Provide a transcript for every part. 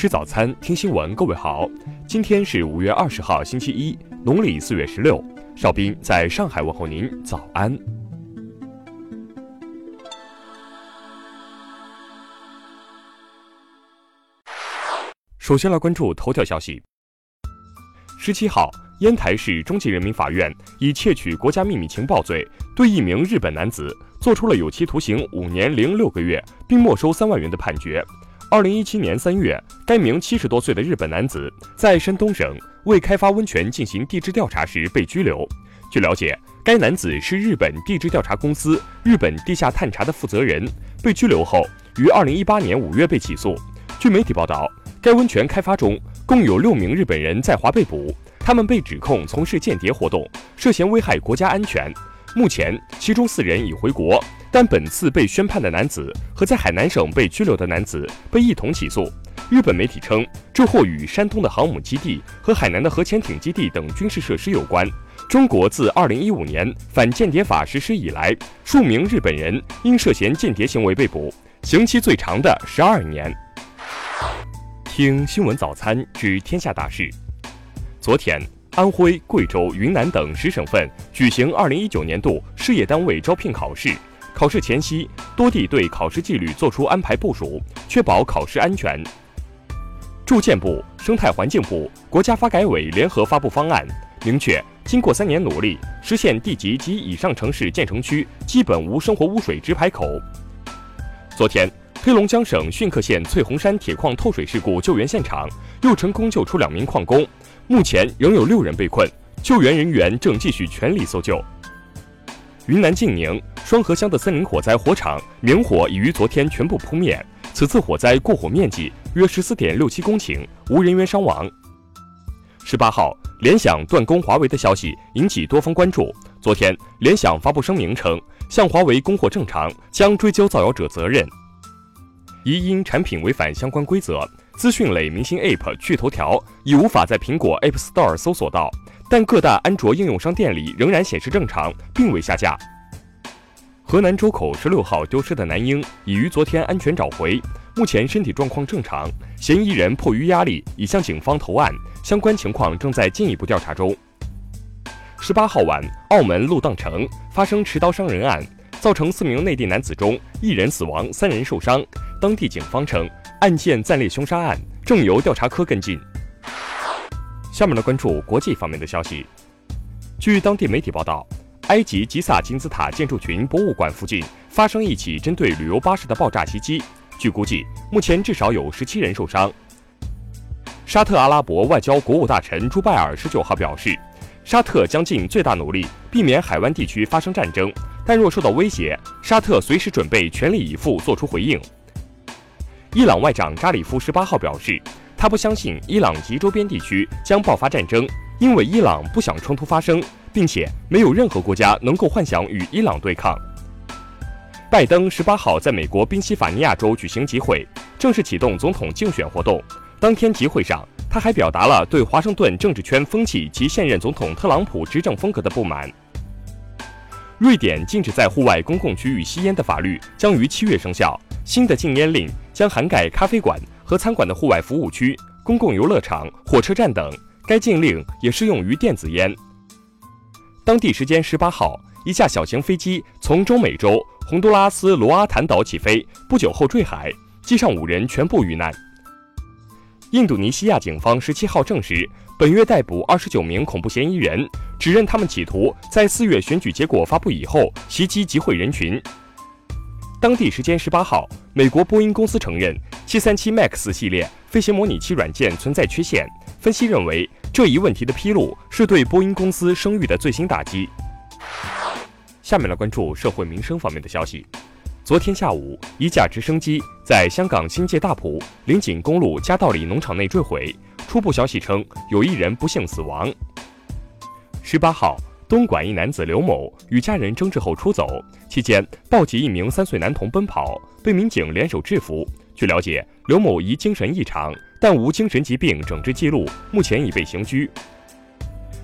吃早餐，听新闻。各位好，今天是五月二十号，星期一，农历四月十六。邵斌在上海问候您，早安。首先来关注头条消息。十七号，烟台市中级人民法院以窃取国家秘密情报罪，对一名日本男子作出了有期徒刑五年零六个月，并没收三万元的判决。二零一七年三月，该名七十多岁的日本男子在山东省为开发温泉进行地质调查时被拘留。据了解，该男子是日本地质调查公司日本地下探查的负责人。被拘留后，于二零一八年五月被起诉。据媒体报道，该温泉开发中共有六名日本人在华被捕，他们被指控从事间谍活动，涉嫌危害国家安全。目前，其中四人已回国。但本次被宣判的男子和在海南省被拘留的男子被一同起诉。日本媒体称，这或与山东的航母基地和海南的核潜艇基地等军事设施有关。中国自2015年反间谍法实施以来，数名日本人因涉嫌间谍行为被捕，刑期最长的十二年。听新闻早餐知天下大事。昨天。安徽、贵州、云南等十省份举行二零一九年度事业单位招聘考试。考试前夕，多地对考试纪律作出安排部署，确保考试安全。住建部、生态环境部、国家发改委联合发布方案，明确经过三年努力，实现地级及以上城市建成区基本无生活污水直排口。昨天，黑龙江省逊克县翠红山铁矿透水事故救援现场又成功救出两名矿工。目前仍有六人被困，救援人员正继续全力搜救。云南晋宁双河乡的森林火灾火场明火已于昨天全部扑灭，此次火灾过火面积约十四点六七公顷，无人员伤亡。十八号，联想断供华为的消息引起多方关注。昨天，联想发布声明称，向华为供货正常，将追究造谣者责任。疑因产品违反相关规则。资讯类明星 App 趣头条已无法在苹果 App Store 搜索到，但各大安卓应用商店里仍然显示正常，并未下架。河南周口十六号丢失的男婴已于昨天安全找回，目前身体状况正常。嫌疑人迫于压力已向警方投案，相关情况正在进一步调查中。十八号晚，澳门路荡城发生持刀伤人案，造成四名内地男子中一人死亡，三人受伤。当地警方称。案件暂列凶杀案，正由调查科跟进。下面来关注国际方面的消息。据当地媒体报道，埃及吉萨金字塔建筑群博物馆附近发生一起针对旅游巴士的爆炸袭击，据估计，目前至少有十七人受伤。沙特阿拉伯外交国务大臣朱拜尔十九号表示，沙特将尽最大努力避免海湾地区发生战争，但若受到威胁，沙特随时准备全力以赴作出回应。伊朗外长扎里夫十八号表示，他不相信伊朗及周边地区将爆发战争，因为伊朗不想冲突发生，并且没有任何国家能够幻想与伊朗对抗。拜登十八号在美国宾夕法尼亚州举行集会，正式启动总统竞选活动。当天集会上，他还表达了对华盛顿政治圈风气及现任总统特朗普执政风格的不满。瑞典禁止在户外公共区域吸烟的法律将于七月生效，新的禁烟令。将涵盖咖啡馆和餐馆的户外服务区、公共游乐场、火车站等。该禁令也适用于电子烟。当地时间十八号，一架小型飞机从中美洲洪都拉斯罗阿坦岛起飞，不久后坠海，机上五人全部遇难。印度尼西亚警方十七号证实，本月逮捕二十九名恐怖嫌疑人，指认他们企图在四月选举结果发布以后袭击集会人群。当地时间十八号，美国波音公司承认737 MAX 系列飞行模拟器软件存在缺陷。分析认为，这一问题的披露是对波音公司声誉的最新打击。下面来关注社会民生方面的消息。昨天下午，一架直升机在香港新界大埔林锦公路加道里农场内坠毁，初步消息称有一人不幸死亡。十八号。东莞一男子刘某与家人争执后出走，期间抱起一名三岁男童奔跑，被民警联手制服。据了解，刘某疑精神异常，但无精神疾病诊治记录，目前已被刑拘。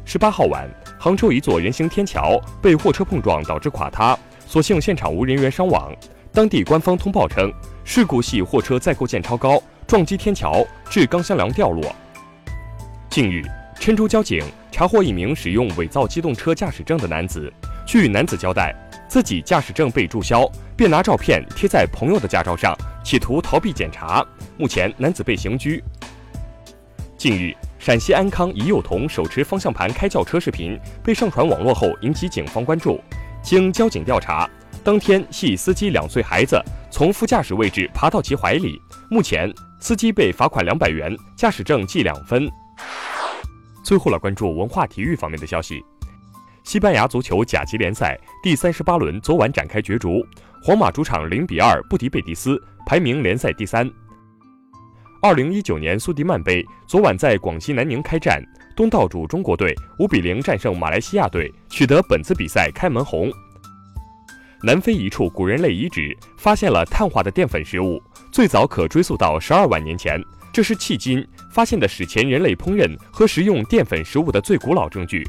十八号晚，杭州一座人行天桥被货车碰撞导致垮塌，所幸现场无人员伤亡。当地官方通报称，事故系货车载构件超高，撞击天桥，致钢箱梁掉落。近日，郴州交警查获一名使用伪造机动车驾驶证的男子。据男子交代，自己驾驶证被注销，便拿照片贴在朋友的驾照上，企图逃避检查。目前，男子被刑拘。近日，陕西安康一幼童手持方向盘开轿车视频被上传网络后，引起警方关注。经交警调查，当天系司机两岁孩子从副驾驶位置爬到其怀里。目前，司机被罚款两百元，驾驶证记两分。最后来关注文化体育方面的消息。西班牙足球甲级联赛第三十八轮昨晚展开角逐，皇马主场零比二不敌贝蒂斯，排名联赛第三。二零一九年苏迪曼杯昨晚在广西南宁开战，东道主中国队五比零战胜马来西亚队，取得本次比赛开门红。南非一处古人类遗址发现了碳化的淀粉食物，最早可追溯到十二万年前。这是迄今发现的史前人类烹饪和食用淀粉食物的最古老证据。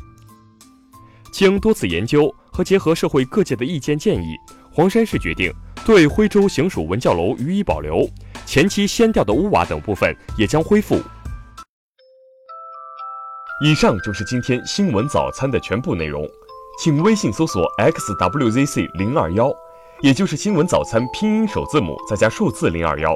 经多次研究和结合社会各界的意见建议，黄山市决定对徽州行署文教楼予以保留，前期掀掉的屋瓦等部分也将恢复。以上就是今天新闻早餐的全部内容，请微信搜索 xwzc 零二幺，也就是新闻早餐拼音首字母再加数字零二幺。